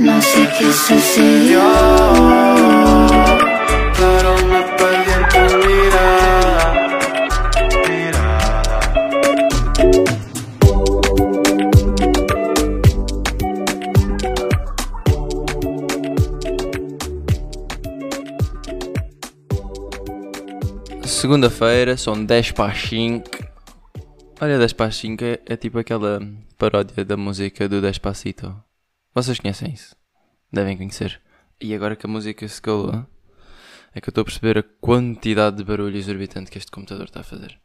No sé qué sucedió. Pero me perdí en tu mirada. Mirada. Segunda-feira, são 10 para as 5. Olha, 10 para as 5 é, é tipo aquela paródia da música do Despacito. Vocês conhecem isso? Devem conhecer. E agora que a música se calou, é que eu estou a perceber a quantidade de barulho exorbitante que este computador está a fazer.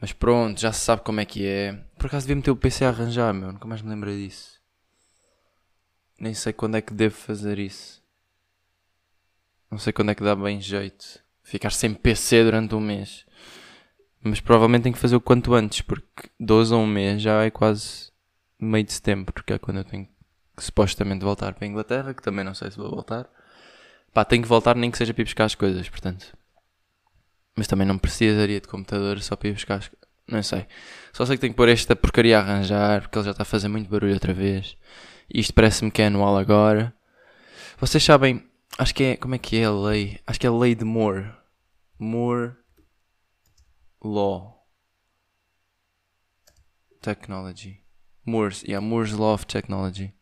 Mas pronto, já se sabe como é que é. Por acaso devia meter o PC a arranjar, meu. Nunca mais me lembrei disso. Nem sei quando é que devo fazer isso. Não sei quando é que dá bem jeito. Ficar sem PC durante um mês. Mas provavelmente tenho que fazer o quanto antes, porque 12 a um mês já é quase meio de setembro, que é quando eu tenho que supostamente voltar para a Inglaterra, que também não sei se vou voltar. Pá, tenho que voltar nem que seja para ir buscar as coisas, portanto. Mas também não precisaria de computador só para ir buscar as. Não sei. Só sei que tenho que pôr esta porcaria a arranjar, porque ele já está a fazer muito barulho outra vez. E isto parece-me que é anual agora. Vocês sabem, acho que é, como é que é a lei? Acho que é a lei de Moore. Moore Law. Technology. Moore's, yeah, Moore's Law of Technology.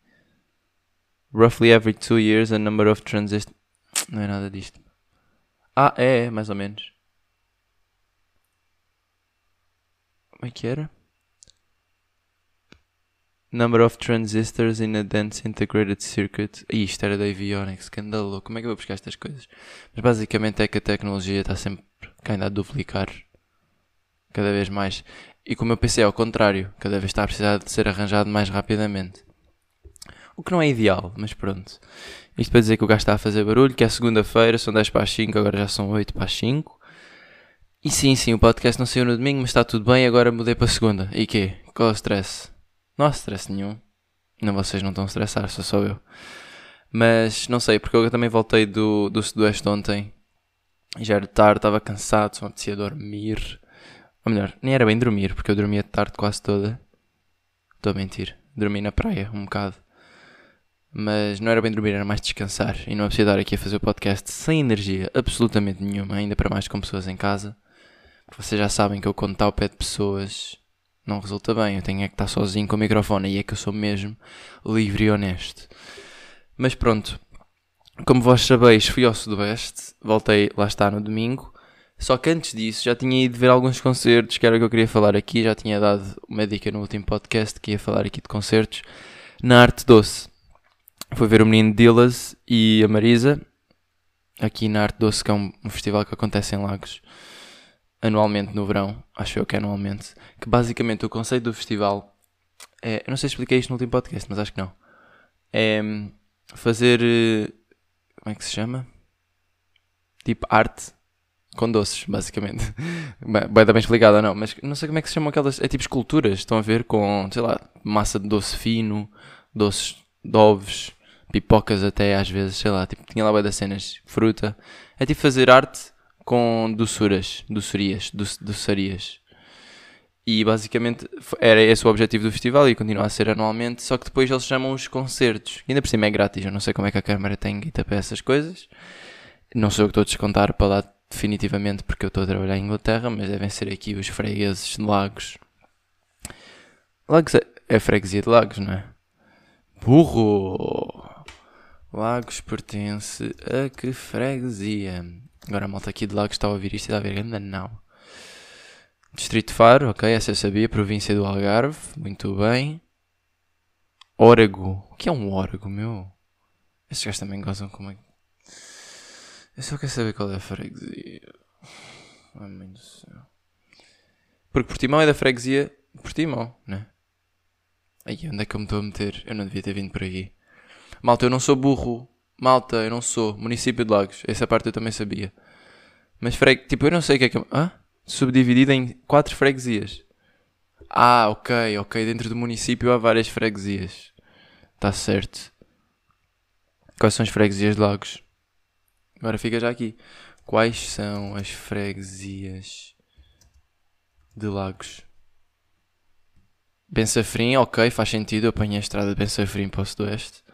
Roughly every two years, a number of transistors. Não é nada disto. Ah, é, é, mais ou menos. Como é que era? Number of transistors in a dense integrated circuit. Ih, isto era da avionics, que. Como é que eu vou buscar estas coisas? Mas basicamente é que a tecnologia está sempre ainda a duplicar. Cada vez mais. E como eu pensei ao contrário, cada vez está a precisar de ser arranjado mais rapidamente. O que não é ideal, mas pronto. Isto para dizer que o gajo está a fazer barulho, que é segunda-feira, são 10 para as 5, agora já são 8 para as 5. E sim, sim, o podcast não saiu no domingo, mas está tudo bem, agora mudei para segunda. E quê? Qual é o stress? Não há stress nenhum. Não, vocês não estão a estressar, sou eu. Mas não sei, porque eu também voltei do, do Sudoeste ontem. Já era tarde, estava cansado, só me apetecia dormir. Ou melhor, nem era bem dormir, porque eu dormia de tarde quase toda. Estou a mentir. Dormi na praia um bocado. Mas não era bem dormir, era mais descansar. E não apetecia dar aqui a fazer o podcast sem energia absolutamente nenhuma, ainda para mais com pessoas em casa. Vocês já sabem que eu quando está ao pé de pessoas não resulta bem. Eu tenho é que estar sozinho com o microfone e é que eu sou mesmo livre e honesto. Mas pronto, como vós sabeis, fui ao Sudoeste, voltei lá está no domingo. Só que antes disso já tinha ido ver alguns concertos, que era o que eu queria falar aqui. Já tinha dado uma dica no último podcast que ia falar aqui de concertos. Na Arte Doce. Fui ver o menino Dillas e a Marisa. Aqui na Arte Doce, que é um, um festival que acontece em Lagos. Anualmente no verão. Acho eu que é anualmente. Que basicamente o conceito do festival é. Eu não sei se expliquei isto no último podcast, mas acho que não. É hum, fazer. eh, Como é que se chama? Tipo arte com doces, basicamente. Bem, bem explicado ou não, mas não sei como é que se chamam aquelas. É tipo esculturas, estão a ver? Com, sei lá, massa de doce fino, doces de ovos, pipocas até às vezes, sei lá, tipo, tinha lá das cenas, fruta. É tipo fazer arte com doçuras, doçurias, doce, doçarias. E basicamente era esse o objetivo do festival e continua a ser anualmente, só que depois eles chamam os concertos. E ainda por cima é grátis, eu não sei como é que a Câmara tem guita para essas coisas. Não sou eu que estou a descontar para lá definitivamente porque eu estou a trabalhar em Inglaterra, mas devem ser aqui os fregueses de Lagos. Lagos é, é freguesia de Lagos, não é? Burro! Lagos pertence a que freguesia? Agora a malta aqui de Lagos está a ouvir isto e está a ver, ainda não. Distrito Faro, ok, essa eu sabia. Província do Algarve, muito bem. Órego. O que é um órego, meu? Estes gajos também gozam como é. Eu só quero saber qual é a freguesia. Ai, mãe do céu. Porque Portimão é da freguesia Portimão, né? Aí, onde é que eu me estou a meter? Eu não devia ter vindo por aqui. Malta, eu não sou burro. Malta, eu não sou. Município de Lagos. Essa parte eu também sabia. Mas freg... Tipo, eu não sei o que é que... Hã? Subdividida em quatro freguesias. Ah, ok, ok. Dentro do município há várias freguesias. Está certo. Quais são as freguesias de Lagos? Agora fica já aqui. Quais são as freguesias de Lagos? Bensafrim, ok, faz sentido. Eu apanhei a estrada de Bensafrim para o Sudoeste.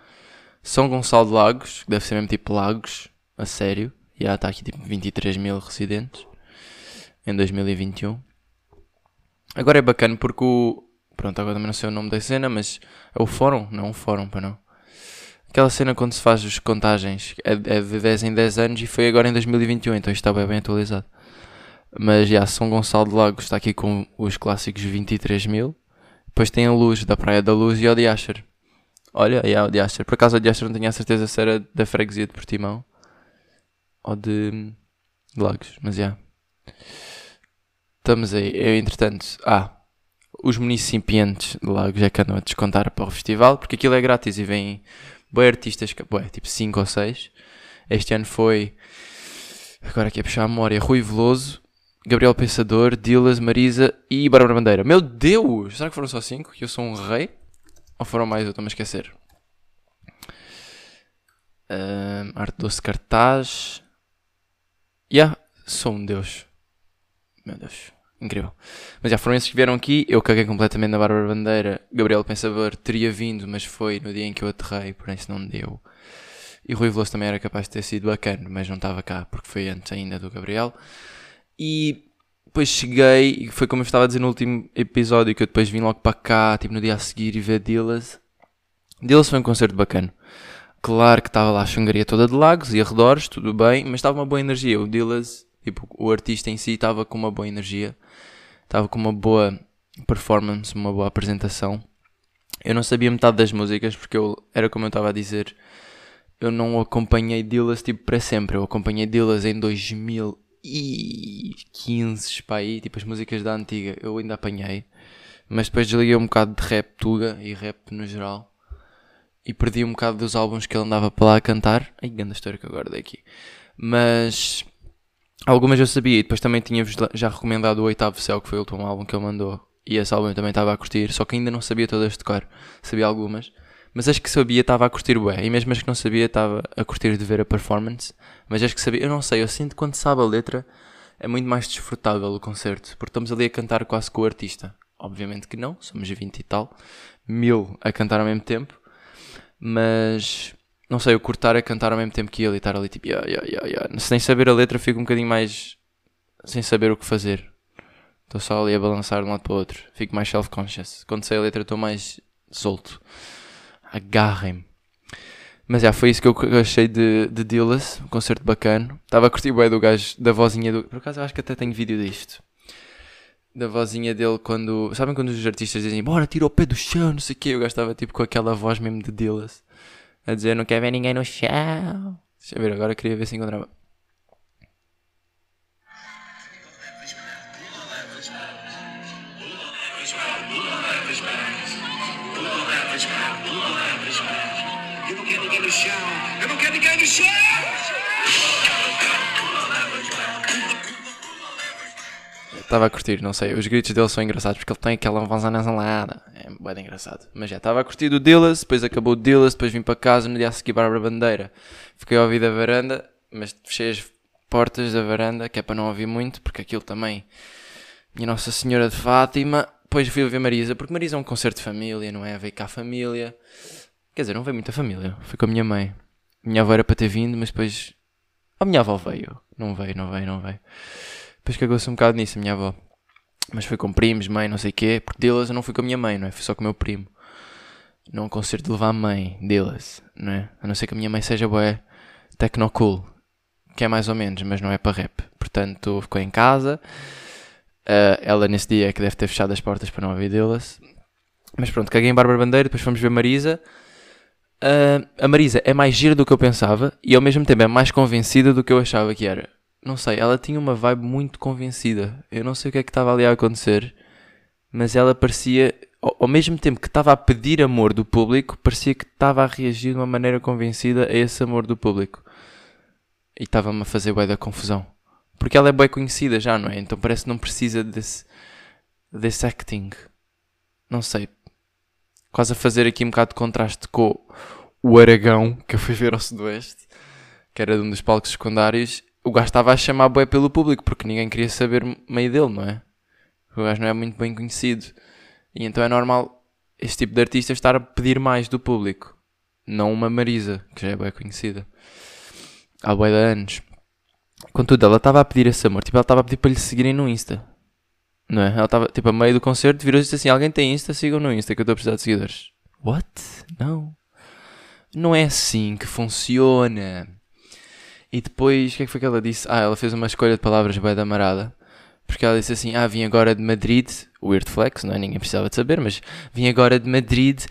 São Gonçalo de Lagos, que deve ser mesmo tipo Lagos, a sério. E está aqui tipo 23 mil residentes em 2021. Agora é bacana porque o. Pronto, agora também não sei o nome da cena, mas é o fórum? Não, o fórum, para não. Aquela cena quando se faz as contagens é, é de 10 em 10 anos e foi agora em 2021, então isto está bem, bem atualizado. Mas já, São Gonçalo de Lagos está aqui com os clássicos 23 mil. Depois tem a Luz, da Praia da Luz e o Diacher. Olha, é o Diacher. Por acaso o Diacher não tinha a certeza se era da freguesia de Portimão ou de, de Lagos, mas já. Estamos aí. Eu, entretanto, ah, os municipientes de Lagos é que andam a descontar para o festival, porque aquilo é grátis e vêm boi artistas, tipo 5 ou 6. Este ano foi, agora aqui a puxar a memória, Rui Veloso, Gabriel Pensador, Dilas, Marisa e Bárbara Bandeira. Meu Deus! Será que foram só 5? Que eu sou um rei? Ou foram mais? Eu estou-me a esquecer. Uh, arte doce cartaz. Yeah, sou um deus. Meu Deus, incrível. Mas já foram esses que vieram aqui. Eu caguei completamente na Bárbara Bandeira. Gabriel Pensador teria vindo, mas foi no dia em que eu aterrei, por isso não deu. E Rui Veloso também era capaz de ter sido bacana, mas não estava cá, porque foi antes ainda do Gabriel. E depois cheguei, e foi como eu estava a dizer no último episódio, que eu depois vim logo para cá, tipo no dia a seguir, e ver Dillas. Dillas foi um concerto bacana. Claro que estava lá a chungaria toda de lagos e arredores, tudo bem, mas estava uma boa energia. O Dillas, tipo, o artista em si estava com uma boa energia, estava com uma boa performance, uma boa apresentação. Eu não sabia metade das músicas, porque eu, era como eu estava a dizer, eu não acompanhei Dillas tipo para sempre. Eu acompanhei Dillas em 2015, para aí, tipo as músicas da antiga, eu ainda apanhei. Mas depois desliguei um bocado de rap tuga e rap no geral e perdi um bocado dos álbuns que ele andava para lá a cantar. Ai, grande história que eu guardei aqui. Mas algumas eu sabia e depois também tinha-vos já recomendado o Oitavo Céu, que foi o último álbum que ele mandou. E esse álbum eu também estava a curtir, só que ainda não sabia todas de tocar. Sabia algumas. Mas as que sabia estava a curtir bué. E mesmo as que não sabia estava a curtir de ver a performance. Mas as que sabia, eu não sei, eu sinto que quando sabe a letra é muito mais desfrutável o concerto. Porque estamos ali a cantar quase com o artista. Obviamente que não, somos 20 e tal. Mil a cantar ao mesmo tempo. Mas não sei, eu cortar a cantar ao mesmo tempo que ele e estar ali tipo, yeah, yeah, yeah, yeah. sem saber a letra, fico um bocadinho mais sem saber o que fazer. Estou só ali a balançar de um lado para o outro, fico mais self-conscious. Quando sei a letra, estou mais solto. Agarrem-me. Mas já, foi isso que eu achei de, de Dillas, um concerto bacana. Estava a curtir bem do gajo, da vozinha do. Por acaso eu acho que até tenho vídeo disto. Da vozinha dele quando. Sabem quando os artistas dizem bora, tira o pé do chão, não sei o quê. Eu gajo estava tipo com aquela voz mesmo de Dillas a dizer não quer ver ninguém no chão. Deixa eu ver, agora queria ver se encontrava. Estava a curtir, não sei. Os gritos dele são engraçados porque ele tem aquela voz anasalada. É bem engraçado. Mas já estava a curtir do Dillas, depois acabou o Dillas, depois vim para casa no dia a seguir Bárbara Bandeira. Fiquei a ouvir da varanda, mas fechei as portas da varanda, que é para não ouvir muito, porque aquilo também. Minha Nossa Senhora de Fátima. Depois fui ver Marisa, porque Marisa é um concerto de família, não é? Veio cá a família. Quer dizer, não veio muita família. Fui com a minha mãe. Minha avó era para ter vindo, mas depois. A minha avó veio. Não veio, não veio, não veio. Depois cagou-se um bocado nisso, a minha avó. Mas foi com primos, mãe, não sei o quê. Porque delas eu não fui com a minha mãe, não é? Fui só com o meu primo. Não de levar a mãe delas, não é? A não ser que a minha mãe seja bué tecnocool. Que é mais ou menos, mas não é para rap. Portanto, ficou em casa. Uh, ela nesse dia é que deve ter fechado as portas para não ouvir delas. Mas pronto, caguei em Bárbara Bandeira, depois fomos ver Marisa. Uh, a Marisa é mais gira do que eu pensava e ao mesmo tempo é mais convencida do que eu achava que era não sei, ela tinha uma vibe muito convencida. Eu não sei o que é que estava ali a acontecer, mas ela parecia, ao, ao mesmo tempo que estava a pedir amor do público, parecia que estava a reagir de uma maneira convencida a esse amor do público. E estava-me a fazer bué da confusão. Porque ela é bem conhecida já, não é? Então parece que não precisa desse, desse acting. Não sei. Quase a fazer aqui um bocado de contraste com o Aragão, que eu fui ver ao Sudoeste, que era de um dos palcos secundários, o gajo estava a chamar bué pelo público, porque ninguém queria saber meio dele, não é? O gajo não é muito bem conhecido. E então é normal este tipo de artista estar a pedir mais do público. Não uma Marisa, que já é bem conhecida. Há bem de anos. Contudo, ela estava a pedir esse amor. Tipo, ela estava a pedir para lhe seguirem no Insta. Não é? Ela estava, tipo, a meio do concerto, virou-se e disse assim: Alguém tem Insta? Sigam no Insta que eu estou a precisar de seguidores. What? Não. Não é assim que funciona. E depois, o que é que foi que ela disse? Ah, ela fez uma escolha de palavras bem da marada. Porque ela disse assim: Ah, vim agora de Madrid. Weird flex, não é? Ninguém precisava de saber, mas vim agora de Madrid.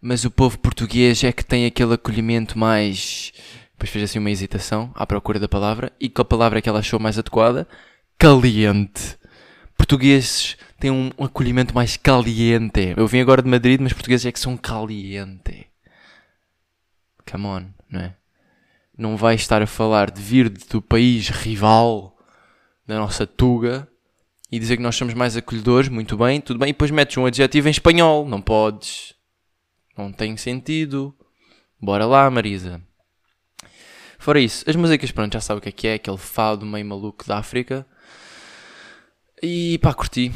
Mas o povo português é que tem aquele acolhimento mais. Depois fez assim uma hesitação à procura da palavra. E que a palavra que ela achou mais adequada? Caliente. Portugueses têm um acolhimento mais caliente. Eu vim agora de Madrid, mas portugueses é que são caliente. Come on, não é? Não vai estar a falar de vir do país rival da nossa Tuga e dizer que nós somos mais acolhedores, muito bem, tudo bem, e depois metes um adjetivo em espanhol. Não podes. Não tem sentido. Bora lá, Marisa. Fora isso, as músicas, pronto, já sabe o que é que é, aquele fado meio maluco da África. E pá, curti.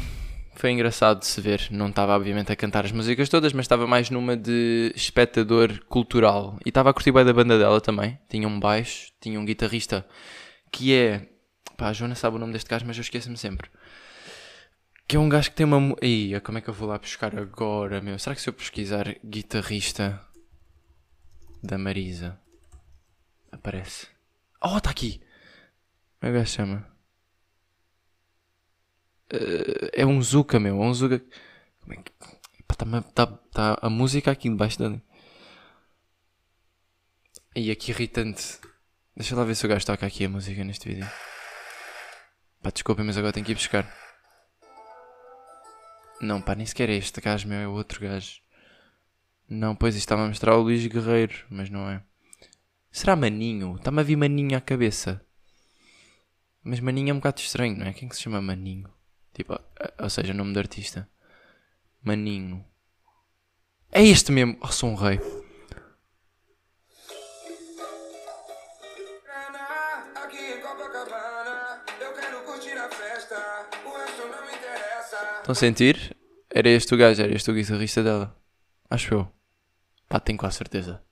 Foi engraçado de se ver. Não estava, obviamente, a cantar as músicas todas, mas estava mais numa de espectador cultural. E estava a curtir bem da banda dela também. Tinha um baixo, tinha um guitarrista que é. Pá, a Joana sabe o nome deste gajo, mas eu esqueço-me sempre. Que é um gajo que tem uma. Ih, como é que eu vou lá buscar agora, meu? Será que se eu pesquisar guitarrista da Marisa aparece? Oh, está aqui! Como é que o gajo chama? Uh, é um Zuka, meu. É um Zuka. Como é que. Está tá, tá a música aqui debaixo dele. E aqui irritante. Deixa lá ver se o gajo toca aqui a música neste vídeo. Pá, desculpem, mas agora tenho que ir buscar. Não, pá, nem sequer é este gajo, meu. É o outro gajo. Não, pois isto estava a mostrar o Luís Guerreiro, mas não é. Será Maninho? Está-me a vir Maninho à cabeça. Mas Maninho é um bocado estranho, não é? Quem que se chama Maninho? Tipo, ou seja, nome de artista. Maninho. É este mesmo. Oh, sou um rei. Estão a sentir? Era este o gajo, era este o guitarrista dela. Acho eu. Pá, tenho quase certeza.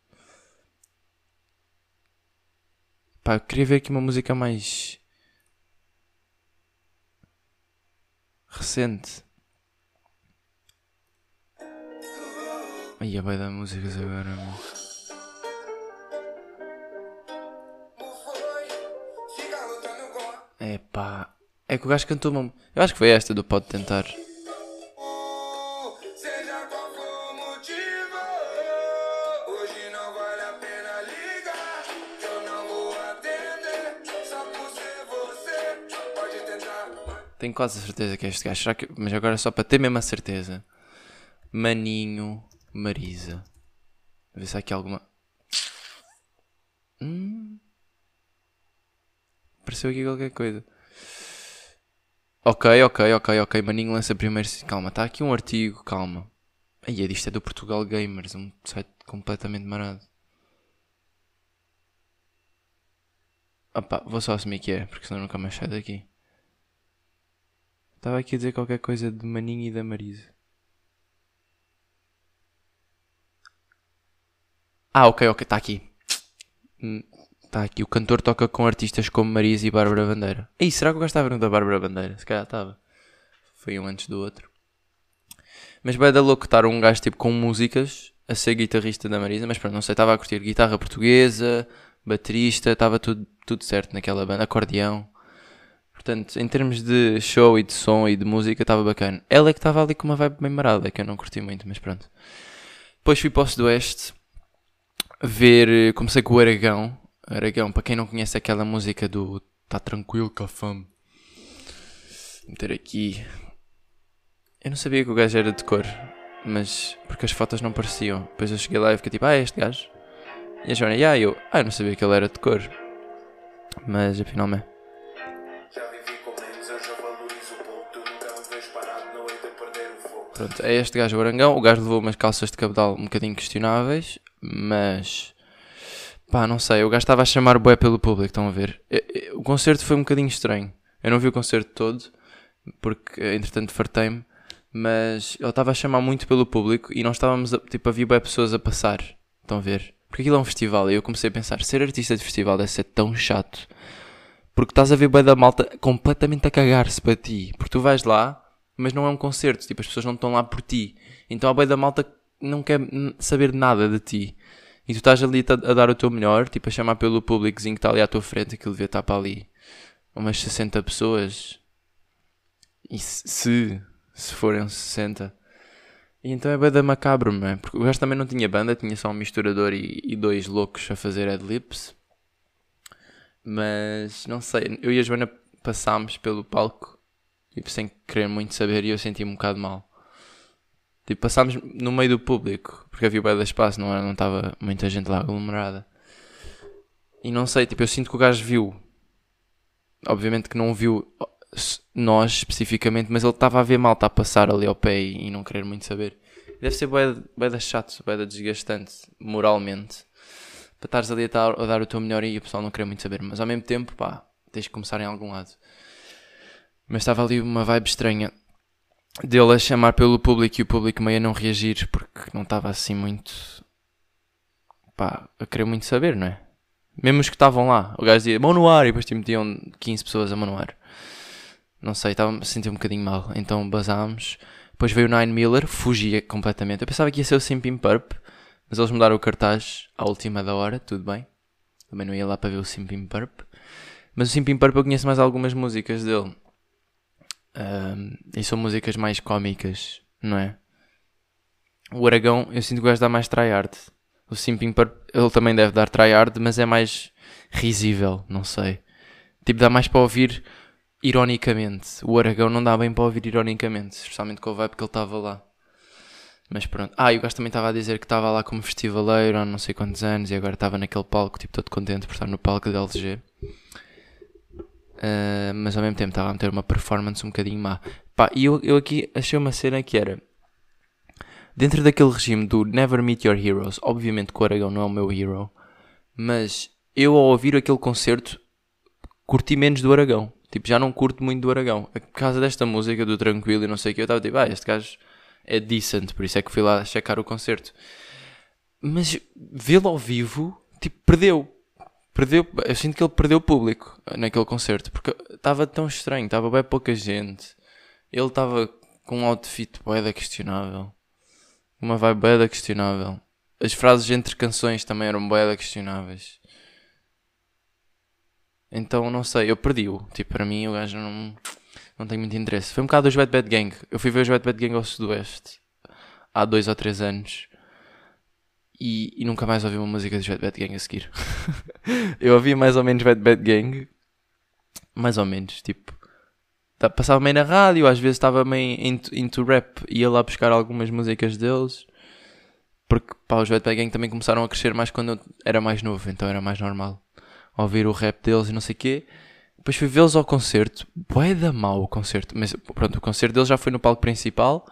Pá, queria ver aqui uma música mais recente. Aí vai dar músicas agora, meu. É pá. É que o gajo cantou uma. Eu acho que foi esta do Pode Tentar. Tenho quase certeza que é este gajo. Que... Mas agora só para ter mesmo a certeza. Maninho Marisa. Ver se há aqui alguma. Hum. Apareceu aqui qualquer coisa. Ok, ok, ok, ok. Maninho lança primeiro. Calma, está aqui um artigo, calma. Aí, isto é do Portugal Gamers, um site completamente marado. Opa, vou só assumir que é, porque senão nunca mais sai daqui. Estava aqui a dizer qualquer coisa de Maninho e da Marisa. Ah, ok, ok, está aqui. Está hum, aqui. O cantor toca com artistas como Marisa e Bárbara Bandeira. Ei, será que eu gostava da Bárbara Bandeira? Se calhar estava. Foi um antes do outro. Mas vai dar louco estar um gajo tipo com músicas a ser guitarrista da Marisa. Mas pronto, não sei, estava a curtir guitarra portuguesa, baterista, estava tudo, tudo certo naquela banda, acordeão. Portanto, em termos de show e de som e de música, estava bacana. Ela é que estava ali com uma vibe bem marada, que eu não curti muito, mas pronto. Depois fui para o Sudoeste ver. Comecei com o Aragão. Aragão, para quem não conhece aquela música do Tá Tranquilo a Fome. Vou meter aqui. Eu não sabia que o gajo era de cor, mas. porque as fotos não pareciam. Depois eu cheguei lá e fiquei tipo, ah, é este gajo. E a Joana, ah, eu, ah, eu não sabia que ele era de cor. Mas afinal é. Pronto, é este gajo o Arangão. O gajo levou umas calças de cabedal um bocadinho questionáveis, mas pá, não sei. O gajo estava a chamar bué pelo público, estão a ver? O concerto foi um bocadinho estranho. Eu não vi o concerto todo, porque entretanto fartei-me, mas ele estava a chamar muito pelo público e nós estávamos a, tipo, a ver bué pessoas a passar, estão a ver? Porque aquilo é um festival e eu comecei a pensar, ser artista de festival deve ser tão chato. Porque estás a ver bem da malta completamente a cagar-se para ti. Porque tu vais lá, mas não é um concerto, tipo, as pessoas não estão lá por ti. Então a bem da malta não quer saber nada de ti. E tu estás ali a, dar o teu melhor, tipo, a chamar pelo públicozinho que está ali à tua frente, aquilo devia estar para ali umas 60 pessoas. E se, se, forem 60. E então é banda macabro, man. Porque o gajo também não tinha banda, tinha só um misturador e, e dois loucos a fazer adlibs. Mas não sei, eu e a Joana passámos pelo palco, tipo, sem querer muito saber, e eu senti-me um bocado mal. Tipo, passámos no meio do público, porque havia bem de espaço, não era- não estava muita gente lá aglomerada. E não sei, tipo, eu sinto que o gajo viu. Obviamente que não viu nós especificamente, mas ele estava a ver mal, está a passar ali ao pé e, e não querer muito saber. Deve ser bué da chato, bué da desgastante, moralmente. Para estares ali a, a dar o teu melhor e o pessoal não querer muito saber. Mas ao mesmo tempo, pá, tens que começar em algum lado. Mas estava ali uma vibe estranha dele a chamar pelo público e o público meio a não reagir porque não estava assim muito pá, a querer muito saber, não é? Mesmo os que estavam lá, o gajo dizia mão no ar e depois te metiam 15 pessoas a mão no ar. Não sei, estava a sentir um bocadinho mal. Então basámos. Depois veio o Nine Miller, fugia completamente. Eu pensava que ia ser o Simping Purp, mas eles mudaram o cartaz à última da hora, tudo bem. Também não ia lá para ver o Simping Purp. Mas o Simping Purp eu conheço mais algumas músicas dele. Ahm, e são músicas mais cómicas, não é? O Aragão, eu sinto que o gajo dá mais tryhard. O Simping ele também deve dar tryhard, mas é mais risível, não sei. Tipo, dá mais para ouvir ironicamente. O Aragão não dá bem para ouvir ironicamente, especialmente com o vibe que ele estava lá. Mas pronto. Ah, e o gajo também estava a dizer que estava lá como festivaleiro há não sei quantos anos e agora estava naquele palco, tipo, todo contente por estar no palco da LG. Ah, mas ao mesmo tempo estava a meter uma performance um bocadinho má. Pá, e eu, eu aqui achei uma cena que era dentro daquele regime do Never Meet Your Heroes. Obviamente que o Aragão não é o meu hero, mas eu ao ouvir aquele concerto curti menos do Aragão. Tipo, já não curto muito do Aragão. A causa desta música do Tranquilo e não sei o que, eu estava tipo, ah, este gajo é decent, por isso é que fui lá checar o concerto. Mas vê-lo ao vivo, tipo, perdeu. Perdeu, eu sinto que ele perdeu o público naquele concerto, porque estava tão estranho, estava bem pouca gente. Ele estava com um outfit bué questionável. Uma vibe bué questionável. As frases entre canções também eram bué questionáveis. Então, não sei, eu perdi-o. Tipo, para mim o gajo não, não tem muito interesse. Foi um bocado os Bad Bad Gang. Eu fui ver os Bad Bad Gang ao Sudoeste há dois ou três anos. E, e nunca mais ouvi uma música dos Bad Bad Gang a seguir. eu ouvi mais ou menos Bad Bad Gang. Mais ou menos, tipo. tá- Passava meio na rádio, às vezes estava meio into, into rap. Ia lá buscar algumas músicas deles. Porque pá, os Bad Bad Gang também começaram a crescer mais quando eu era mais novo, então era mais normal ouvir o rap deles e não sei o quê. Depois fui vê-los ao concerto. Bué da mal o concerto. Mas pronto, o concerto deles já foi no palco principal.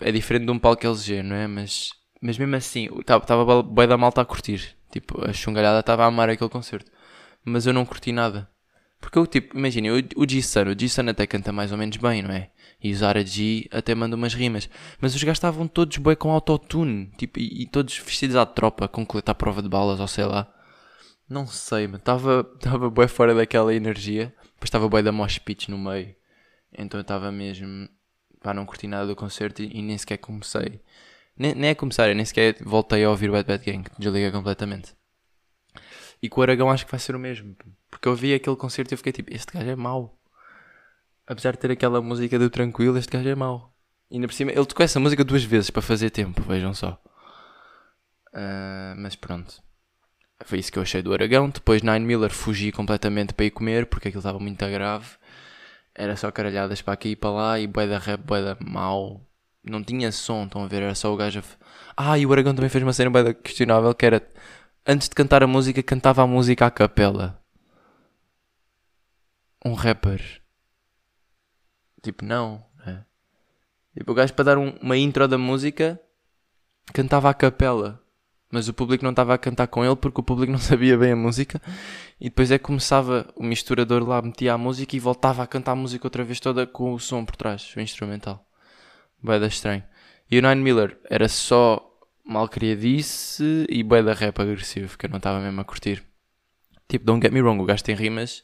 É diferente de um palco LG, não é? Mas, mas mesmo assim, estava bué da malta a curtir. Tipo, a chungalhada estava a amar aquele concerto. Mas eu não curti nada. Porque eu, tipo, imagina, o G-Sun, o G-Sun até canta mais ou menos bem, não é? E o Zara G até manda umas rimas. Mas os gajos estavam todos bué com autotune. Tipo, e, e todos vestidos à tropa, com colete à prova de balas, ou sei lá. Não sei, mas estava tava bué fora daquela energia. Depois estava bué da mosh pitch no meio. Então eu estava mesmo... Pá, não curti nada do concerto e, e nem sequer comecei. Nem, nem é começar, eu nem sequer voltei a ouvir o Bad Bad Gang. Desliguei completamente. E com o Aragão acho que vai ser o mesmo. Porque eu vi aquele concerto e fiquei tipo, este gajo é mau. Apesar de ter aquela música do Tranquilo, este gajo é mau. E ainda por cima, ele tocou essa música duas vezes para fazer tempo, vejam só. Ah, mas pronto. Foi isso que eu achei do Aragão. Depois Nine Miller fugi completamente para ir comer porque aquilo estava muito grave. Era só caralhadas para aqui e para lá e bué da rap, bué da mau. Não tinha som, estão a ver? Era só o gajo a... Ah, e o Aragão também fez uma cena da questionável que era... Antes de cantar a música, cantava a música à capela. Um rapper. Tipo, não. É. Tipo, o gajo para dar um- uma intro da música, cantava à capela mas o público não estava a cantar com ele porque o público não sabia bem a música e depois é que começava o misturador lá, metia a música e voltava a cantar a música outra vez toda com o som por trás, o instrumental. Vai dar estranho. E o Nine Miller era só mal criadice e bué da rap agressivo, que eu não estava mesmo a curtir. Tipo, don't get me wrong, o gajo tem rimas,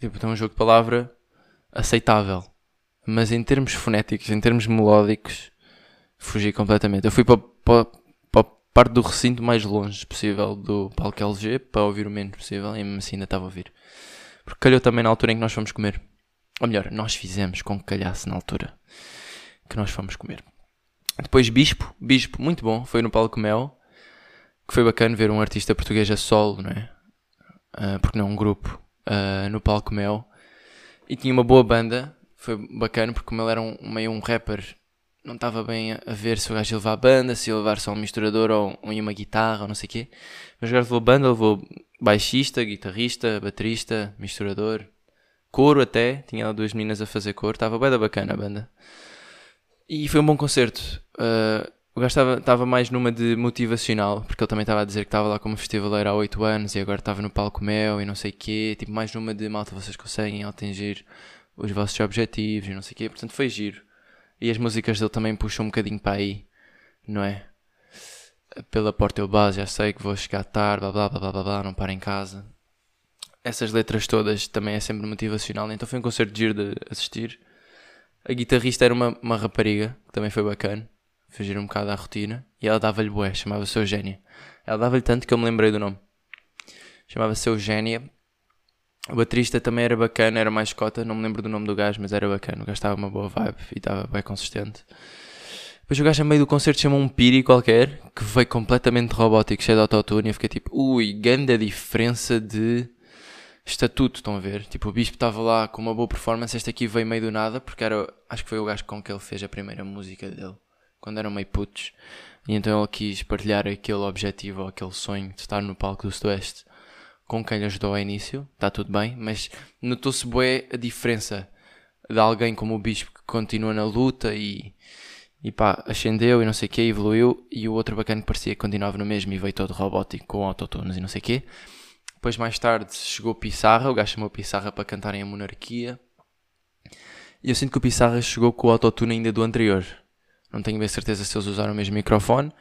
tipo, tem um jogo de palavra aceitável. Mas em termos fonéticos, em termos melódicos, fugi completamente. Eu fui para, para, para a parte do recinto mais longe possível do palco LG para ouvir o menos possível e mesmo assim ainda estava a ouvir. Porque calhou também na altura em que nós fomos comer. Ou melhor, nós fizemos com que calhasse na altura que nós fomos comer. Depois Bispo, Bispo, muito bom, foi no Palco Mel, que foi bacana ver um artista português a solo, não é? Uh, porque não um grupo, uh, no Palco Mel. E tinha uma boa banda, foi bacana porque como ele era um, meio um rapper, não estava bem a, a, ver se o gajo ia levar a banda, se ia levar só um misturador ou, ou uma guitarra ou não sei o quê. Mas o gajo levou banda, levou baixista, guitarrista, baterista, misturador, coro até, tinha lá duas meninas a fazer coro, estava bem da bacana a banda. E foi um bom concerto. Uh, o gajo estava mais numa de motivacional, porque ele também estava a dizer que estava lá como festivaleiro há 8 anos e agora estava no palco Mel e não sei o quê. Tipo, mais numa de malta, vocês conseguem atingir os vossos objetivos e não sei o quê. Portanto, foi giro. E as músicas dele também puxam um bocadinho para aí, não é? Pela porta eu base, já sei que vou chegar tarde, blá blá blá blá blá, blá não para em casa. Essas letras todas também é sempre motivacional, então foi um concerto giro de assistir. A guitarrista era uma, uma rapariga, que também foi bacana, fugir um bocado à rotina, e ela dava-lhe bué, chamava-se Eugénia. Ela dava-lhe tanto que eu me lembrei do nome. Chamava-se Eugénia. O baterista também era bacana, era mais cota, não me lembro do nome do gajo, mas era bacana. O gajo estava uma boa vibe e estava bem consistente. Depois o gajo, a meio do concerto, chamou um Piri qualquer, que veio completamente robótico, cheio de autotune, e eu fiquei tipo, ui, grande diferença de estatuto, estão a ver? Tipo, o Bispo estava lá com uma boa performance, este aqui veio meio do nada, porque era, acho que foi o gajo com que ele fez a primeira música dele, quando eram meio putos. E então ele quis partilhar aquele objetivo, ou aquele sonho de estar no palco do Sudoeste com quem lhe ajudou ao início, está tudo bem, mas notou-se bué a diferença de alguém como o Bispo que continua na luta e, e pá, ascendeu e não sei o que, evoluiu, e o outro bacana que parecia que continuava no mesmo e veio todo robótico com autotunes e não sei o que. Depois, mais tarde, chegou Pissarra. O gajo chamou Pissarra para cantarem a monarquia. E eu sinto que o Pissarra chegou com o autotune ainda do anterior. Não tenho bem certeza se eles usaram o mesmo microfone.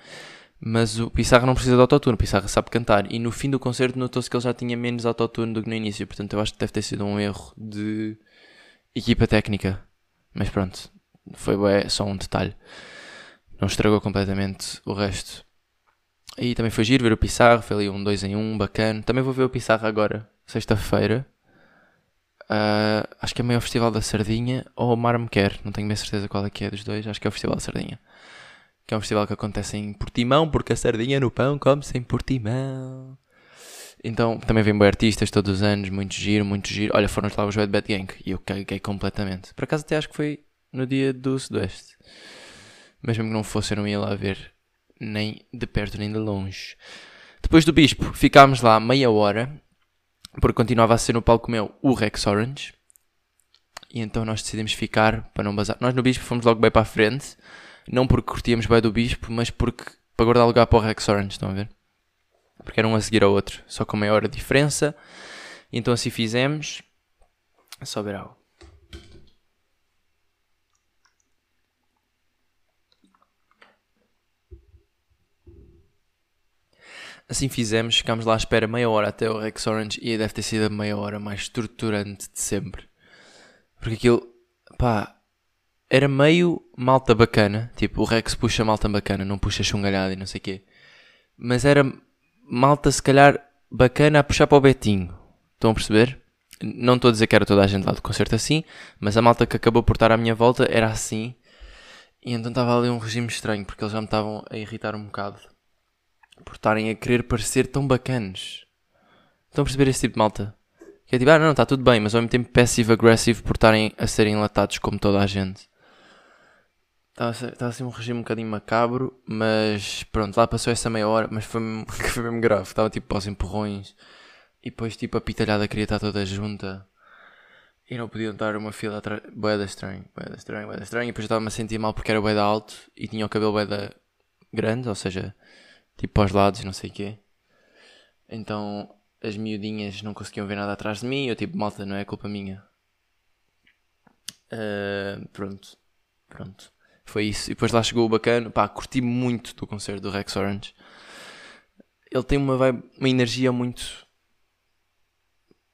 Mas o Pissarra não precisa de autotune. O Pissarra sabe cantar. E no fim do concerto notou-se que ele já tinha menos autotune do que no início. Portanto, eu acho que deve ter sido um erro de equipa técnica. Mas pronto, foi só um detalhe. Não estragou completamente o resto. E também foi giro ver o Pissarro, foi ali um 2 em 1, um, bacana. Também vou ver o Pissarro agora, sexta-feira. Uh, acho que é o maior festival da Sardinha ou o Mar Me Quer, não tenho bem certeza qual é que é dos dois, acho que é o Festival da Sardinha. Que é um festival que acontece em Portimão, porque a sardinha no pão come-se em Portimão. Então também vem bem artistas todos os anos, muito giro, muito giro. Olha, foram lá os Red Bad Gang e eu caguei completamente. Por acaso até acho que foi no dia do Sudoeste. Mesmo que não fosse, eu não ia lá ver nem de perto nem de longe. Depois do Bispo, ficámos lá meia hora, porque continuava a ser no palco meu o Rex Orange. E então nós decidimos ficar para não bazar. Nós no Bispo fomos logo bem para a frente, não porque curtíamos bem do Bispo, mas porque para guardar lugar para o Rex Orange, estão a ver? Porque era um a seguir ao outro, só com meia hora de diferença. E então assim fizemos. É só ver algo. Assim fizemos, ficámos lá à espera meia hora até o Rex Orange e deve ter sido a meia hora mais estruturante de sempre. Porque aquilo, pá, era meio malta bacana. Tipo, o Rex puxa malta bacana, não puxa chungalhada e não sei o quê. Mas era malta, se calhar, bacana a puxar para o Betinho. Estão a perceber? Não estou a dizer que era toda a gente lá do concerto assim, mas a malta que acabou por estar à minha volta era assim. E então estava ali um regime estranho, porque eles já me estavam a irritar um bocado por estarem a querer parecer tão bacanos. Estão a perceber esse tipo de malta? Que é tipo, ah não, está tudo bem, mas ao mesmo tempo passive-aggressive por estarem a serem enlatados como toda a gente. Estava a, ser, estava a ser um regime um bocadinho macabro, mas pronto, lá passou essa meia hora, mas foi, foi mesmo grave. Estava tipo aos empurrões e depois tipo a pitalhada queria estar toda junta e não podiam estar uma fila atrás. Boeda estranho, boeda estranho, boeda estranho. E depois eu estava-me a sentir mal porque era boeda alto e tinha o cabelo boeda grande, ou seja, tipo aos lados não sei o quê. Então as miudinhas não conseguiam ver nada atrás de mim. Eu tipo, malta, não é culpa minha. Uh, pronto, pronto. Foi isso. E depois lá chegou o bacana. Pá, curti muito do concerto do Rex Orange. Ele tem uma, vibe, uma energia muito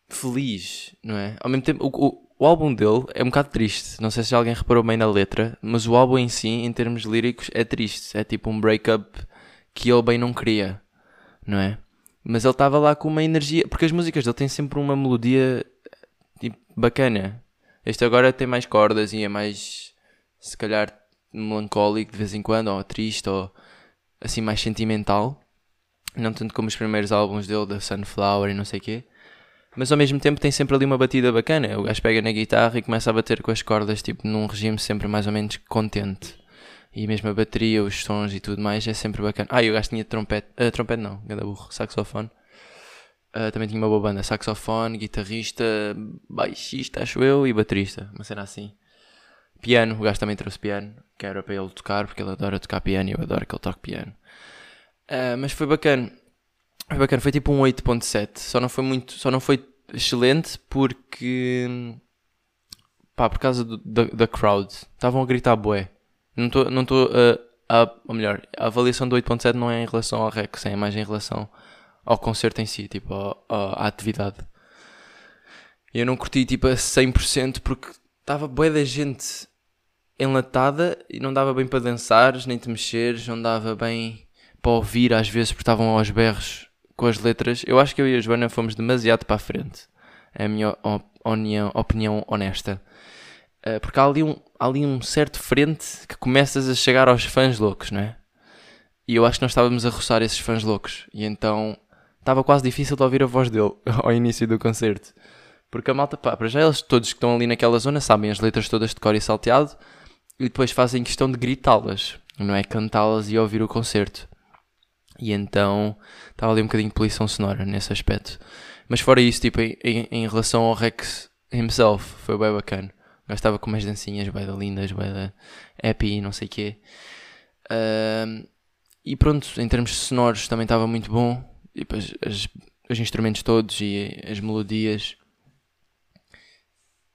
feliz, não é? Ao mesmo tempo, o, o, o álbum dele é um bocado triste. Não sei se alguém reparou bem na letra, mas o álbum em si, em termos líricos, é triste. É tipo um breakup que ele bem não queria, não é? Mas ele estava lá com uma energia. Porque as músicas dele têm sempre uma melodia tipo, bacana. Este agora tem mais cordas e é mais, se calhar, melancólico de vez em quando, ou triste, ou assim mais sentimental. Não tanto como os primeiros álbuns dele, da Sunflower e não sei o quê. Mas ao mesmo tempo tem sempre ali uma batida bacana. O gajo pega na guitarra e começa a bater com as cordas, tipo num regime sempre mais ou menos contente. E mesmo a bateria, os sons e tudo mais é sempre bacana. Ah, e o gajo tinha trompete. Uh, trompete não, ganda burro, saxofone. Uh, também tinha uma boa banda, saxofone, guitarrista, baixista, acho eu, e baterista, uma cena assim. Piano, o gajo também trouxe piano, que era para ele tocar, porque ele adora tocar piano e eu adoro que ele toque piano. Uh, mas foi bacana. Foi bacana, foi tipo um 8.7. Só não foi muito, só não foi excelente porque pá, por causa do, da, da crowd. Estavam a gritar bué. Não estou não tô, uh, a, ou melhor, a avaliação do 8.7 não é em relação ao Rex, é mais em relação ao concerto em si, tipo, ao, ao, à atividade. Eu não curti tipo a 100% porque estava bué da gente enlatada e não dava bem para dançar, nem te mexeres, não dava bem para ouvir às vezes porque estavam aos berros com as letras. Eu acho que eu e a Joana fomos demasiado para a frente. É a minha opinião, opinião honesta. Uh, porque há ali, um, há ali um certo frente que começas a chegar aos fãs loucos, não é? E eu acho que nós estávamos a roçar esses fãs loucos. E então estava quase difícil de ouvir a voz dele ao início do concerto. Porque a malta, pá, para já eles todos que estão ali naquela zona sabem as letras todas de cor e salteado e depois fazem questão de gritá-las, não é cantá-las e ouvir o concerto. E então estava ali um bocadinho de poluição sonora nesse aspecto. Mas fora isso, tipo, em, em relação ao Rex himself, foi bem bacana. Já estava com umas dancinhas bem lindas, bem da happy e não sei o quê. Uh, e pronto, em termos sonoros também estava muito bom. Tipo, as, as, os instrumentos todos e as melodias.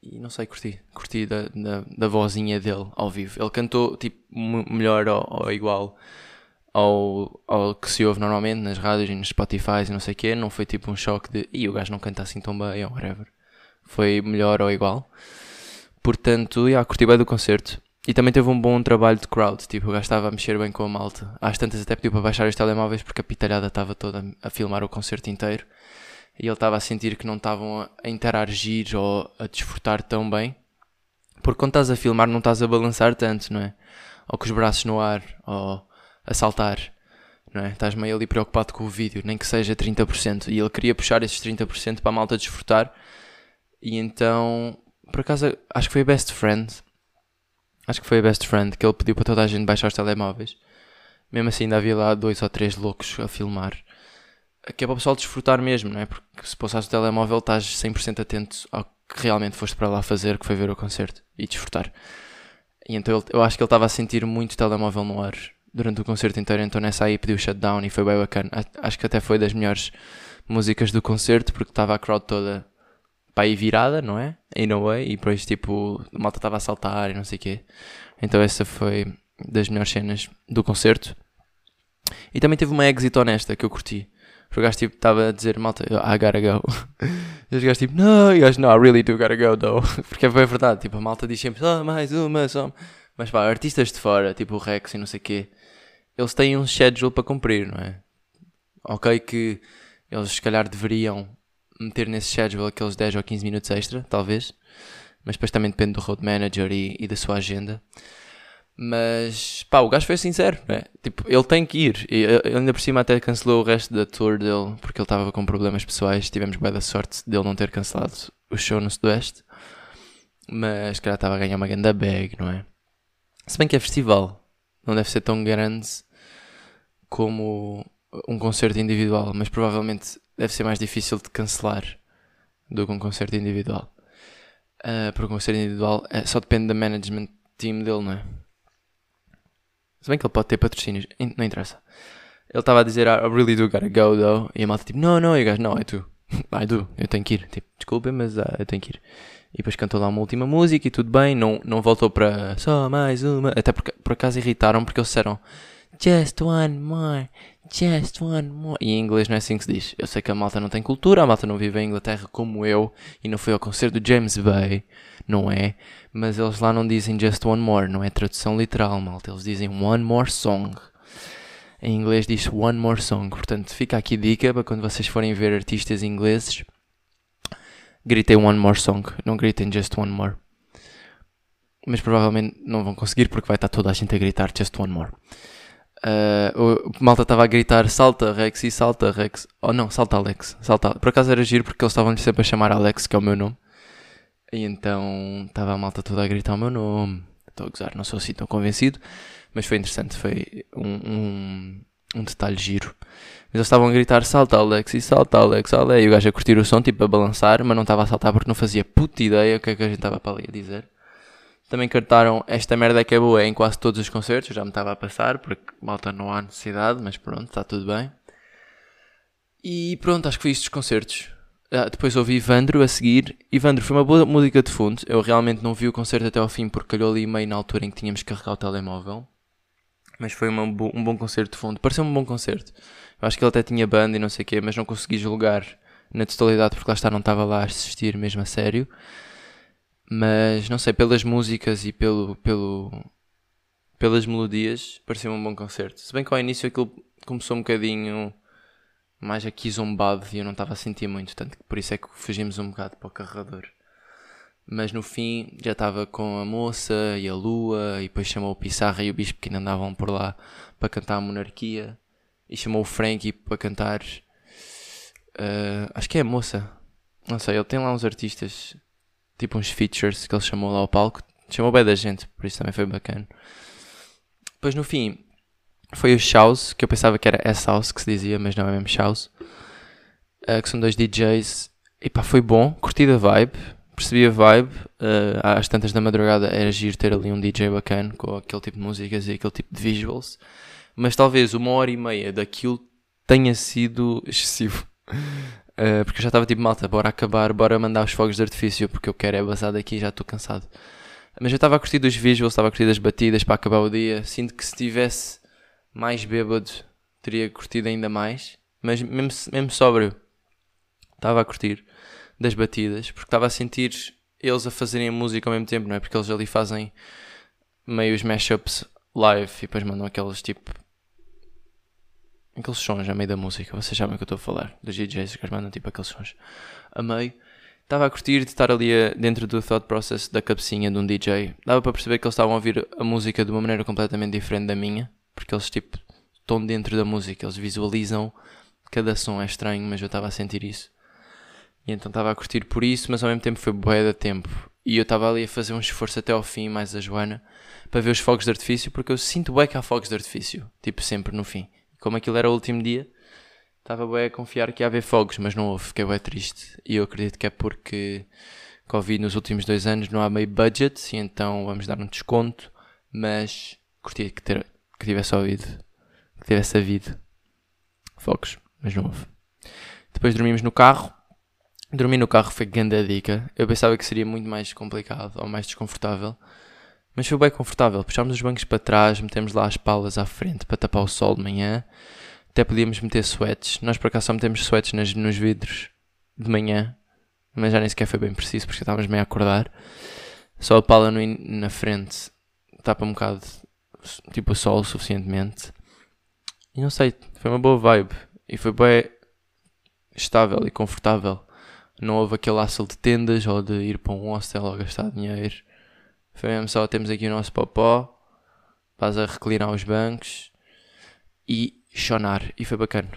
E não sei, curti. Curti da, da, da vozinha dele ao vivo. Ele cantou tipo melhor ou, ou igual ao, ao que se ouve normalmente nas rádios e nos Spotify e não sei o quê. Não foi tipo um choque de. e o gajo não canta assim tão bem ou whatever. Foi melhor ou igual. Portanto, yeah, curti bem do concerto. E também teve um bom trabalho de crowd, tipo, o gajo estava a mexer bem com a malta. Às tantas até pediu para baixar os telemóveis porque a pitalhada estava toda a filmar o concerto inteiro. E ele estava a sentir que não estavam a interagir ou a desfrutar tão bem. Porque quando estás a filmar não estás a balançar tanto, não é? Ou com os braços no ar, ou a saltar, não é? Estás meio ali preocupado com o vídeo, nem que seja 30%. E ele queria puxar esses 30% para a malta desfrutar. E então por acaso, acho que foi a Best Friend. Acho que foi a Best Friend que ele pediu para toda a gente baixar os telemóveis. Mesmo assim, ainda havia lá dois ou três loucos a filmar. Que é para o pessoal desfrutar mesmo, não é? Porque se passares o telemóvel, estás 100% atento ao que realmente foste para lá fazer, que foi ver o concerto e desfrutar. E então eu acho que ele estava a sentir muito o telemóvel no ar durante o concerto inteiro. Então nessa aí pediu shutdown e foi bem bacana. Acho que até foi das melhores músicas do concerto porque estava a crowd toda para aí virada, não é? In a way, e depois tipo, a malta estava a saltar e não sei o quê. Então essa foi das melhores cenas do concerto. E também teve uma exit honesta que eu curti. O gajo tipo estava a dizer, malta, I gotta go. E os gajos tipo, no, e os no, I really do gotta go though. Porque foi verdade, tipo, a malta diz sempre, oh, mais uma, só. Mas pá, artistas de fora, tipo o Rex e não sei o quê, eles têm um schedule para cumprir, não é? Ok que eles se calhar deveriam meter nesse schedule aqueles 10 ou 15 minutos extra, talvez. Mas depois também depende do road manager e, e da sua agenda. Mas pá, o gajo foi sincero, né? Tipo, ele tem que ir. E ele ainda por cima até cancelou o resto da tour dele porque ele estava com problemas pessoais. Tivemos bem da sorte dele não ter cancelado o show no Sudoeste. Mas cara estava a ganhar uma grande bag, não é? Se bem que é festival, não deve ser tão grande como um concerto individual, mas provavelmente deve ser mais difícil de cancelar do que um concerto individual. Uh, porque um concerto individual é, só depende da management team dele, não é? Se bem que ele pode ter patrocínios, não interessa. Ele estava a dizer, I really do gotta go though. E a malta tipo, não, não, e o gajo, não, é tu. Ai, do, eu tenho que ir. Tipo, desculpem, mas ah, eu tenho que ir. E depois cantou lá uma última música e tudo bem. Não, não voltou para só mais uma. Até porque por acaso irritaram porque eles disseram Just one more, just one more. E em inglês não é assim que se diz. Eu sei que a malta não tem cultura, a malta não vive em Inglaterra como eu e não foi ao concerto do James Bay, não é? Mas eles lá não dizem just one more, não é tradução literal, malta. Eles dizem one more song. Em inglês diz one more song. Portanto, fica aqui dica para quando vocês forem ver artistas ingleses, gritem one more song, não gritem just one more. Mas provavelmente não vão conseguir porque vai estar toda a gente a gritar just one more. Uh, o malta estava a gritar salta Rex e salta Rex. Oh não, salta Alex. Salta. Por acaso era giro porque eles estavam sempre a chamar Alex, que é o meu nome. E então estava a malta toda a gritar o meu nome. Estou a gozar, não sou assim tão convencido. Mas foi interessante, foi um, um, um detalhe giro. Mas eles estavam a gritar salta Alex e salta Alex, Ale. E o gajo a curtir o som, tipo a balançar, mas não estava a saltar porque não fazia puta ideia o que é que a gente estava para ali a dizer. Também cantaram Esta Merda que é boa em quase todos os concertos, já me estava a passar, porque malta não há necessidade, mas pronto, está tudo bem. E pronto, acho que foi isto dos concertos. Ah, depois ouvi Ivandro a seguir. Ivandro foi uma boa música de fundo. Eu realmente não vi o concerto até ao fim porque calhou ali meio na altura em que tínhamos que carregar o telemóvel. Mas foi uma, um bom concerto de fundo. Pareceu um bom concerto. Eu acho que ele até tinha banda e não sei o quê, mas não consegui julgar na totalidade porque lá está, não estava lá a assistir mesmo a sério. Mas não sei, pelas músicas e pelo, pelo, pelas melodias, pareceu um bom concerto. Se bem que ao início aquilo começou um bocadinho mais aqui zombado e eu não estava a sentir muito, tanto que por isso é que fugimos um bocado para o carregador. Mas no fim já estava com a moça e a lua, e depois chamou o Pissarra e o Bispo que ainda andavam por lá para cantar a monarquia, e chamou o Frankie para cantar. Uh, acho que é a moça, não sei, ele tem lá uns artistas tipo uns features que ele chamou lá ao palco. Chamou bem da gente, por isso também foi bacana. Depois no fim foi o Shouse, que eu pensava que era S-House que se dizia, mas não é mesmo Shouse. Uh, que são dois DJs. E pá, foi bom, curti a vibe, percebi a vibe. Uh, às tantas da madrugada era giro ter ali um DJ bacana com aquele tipo de músicas e aquele tipo de visuals. Mas talvez uma hora e meia daquilo tenha sido excessivo. Uh, porque eu já estava tipo, malta, bora acabar, bora mandar os fogos de artifício, porque eu quero é basar daqui e já estou cansado. Mas eu estava a curtir dos visuals, estava a curtir das batidas para acabar o dia. Sinto que se tivesse mais bêbado, teria curtido ainda mais. Mas mesmo, mesmo sóbrio, estava a curtir das batidas, porque estava a sentir eles a fazerem a música ao mesmo tempo, não é? Porque eles ali fazem meio os mashups live e depois mandam aqueles tipo aqueles sons a meio da música, vocês sabem o que eu estou a falar, dos DJs que mandam tipo aqueles sons a meio. Estava a curtir de estar ali a, dentro do thought process da cabecinha de um DJ. Dava para perceber que eles estavam a ouvir a música de uma maneira completamente diferente da minha, porque eles tipo estão dentro da música, eles visualizam cada som é estranho, mas eu estava a sentir isso. E então estava a curtir por isso, mas ao mesmo tempo foi bué da tempo. E eu estava ali a fazer um esforço até ao fim, mais a Joana, para ver os fogos de artifício, porque eu sinto bué que há fogos de artifício, tipo sempre no fim como aquilo era o último dia, estava bem a confiar que ia haver fogos, mas não houve, fiquei bem triste. E eu acredito que é porque Covid nos últimos dois anos não há meio budget, e então vamos dar um desconto, mas curtia que, ter, que tivesse ouvido, que tivesse havido fogos, mas não houve. Depois dormimos no carro. Dormir no carro foi grande dica. Eu pensava que seria muito mais complicado ou mais desconfortável. Mas foi bem confortável. Puxámos os bancos para trás, metemos lá as palas à frente para tapar o sol de manhã. Até podíamos meter sweats. Nós por acaso só metemos sweats nas, nos vidros de manhã. Mas já nem sequer foi bem preciso porque estávamos meio a acordar. Só a pala no, na frente tapa um bocado tipo o sol suficientemente. E não sei, foi uma boa vibe. E foi bem estável e confortável. Não houve aquele hassle de tendas ou de ir para um hostel ou gastar dinheiro. Foi mesmo só temos aqui o nosso popó, vais a reclinar os bancos e chonar. E foi bacana.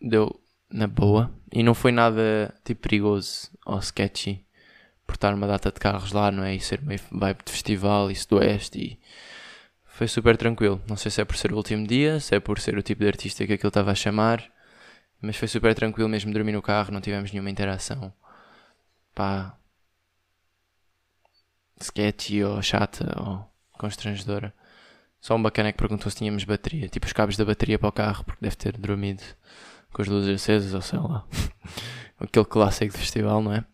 Deu na boa. E não foi nada tipo perigoso ou sketchy por estar uma data de carros lá, não é? E ser meio vibe de festival e oeste e foi super tranquilo. Não sei se é por ser o último dia, se é por ser o tipo de artista que aquilo estava a chamar, mas foi super tranquilo mesmo dormir no carro, não tivemos nenhuma interação. Pá, sketchy ou chata ou constrangedora. Só um bacana é que perguntou se tínhamos bateria, tipo os cabos da bateria para o carro, porque deve ter dormido com as luzes acesas ou sei lá. aquele clássico de festival, não é?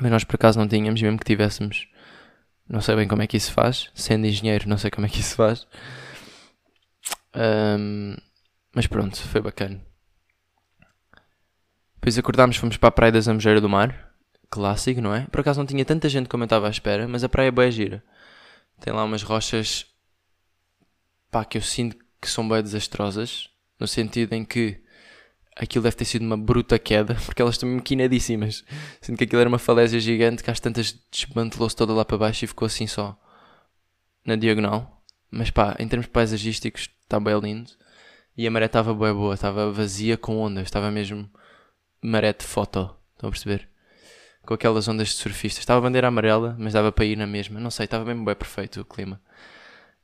Mas nós por acaso não tínhamos, mesmo que tivéssemos, não sei bem como é que isso faz. Sendo engenheiro, não sei como é que isso faz. Um, mas pronto, foi bacana. Depois acordámos, fomos para a praia da Zambujeira do Mar. Clássico, não é? Por acaso não tinha tanta gente como eu estava à espera, mas a praia é boa gira. Tem lá umas rochas pá, que eu sinto que são bem desastrosas, no sentido em que aquilo deve ter sido uma bruta queda, porque elas estão maquinadíssimas. Sinto que aquilo era uma falésia gigante que às tantas desmantelou-se toda lá para baixo e ficou assim só na diagonal. Mas pá, em termos paisagísticos está bem lindo. E a maré estava bem boa, estava vazia com ondas, estava mesmo maré de foto. Estão a perceber? Com aquelas ondas de surfistas. Estava a bandeira amarela, mas dava para ir na mesma. Não sei, estava mesmo bem perfeito o clima.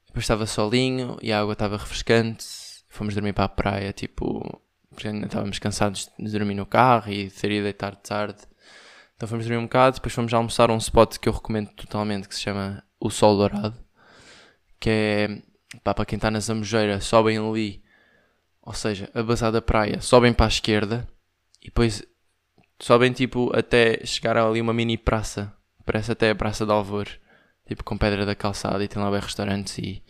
Depois estava solinho e a água estava refrescante. Fomos dormir para a praia, tipo, porque ainda estávamos cansados de dormir no carro e de ter ido deitar de tarde. Então fomos dormir um bocado, depois fomos almoçar a um spot que eu recomendo totalmente, que se chama O Sol Dourado, que é, pá, para quem está na Zambujeira, sobem ali, ou seja, a da praia, sobem para a esquerda e depois sobem tipo até chegar ali uma mini praça, parece até a Praça de Alvor, tipo com pedra da calçada e tem lá bem restaurantes e,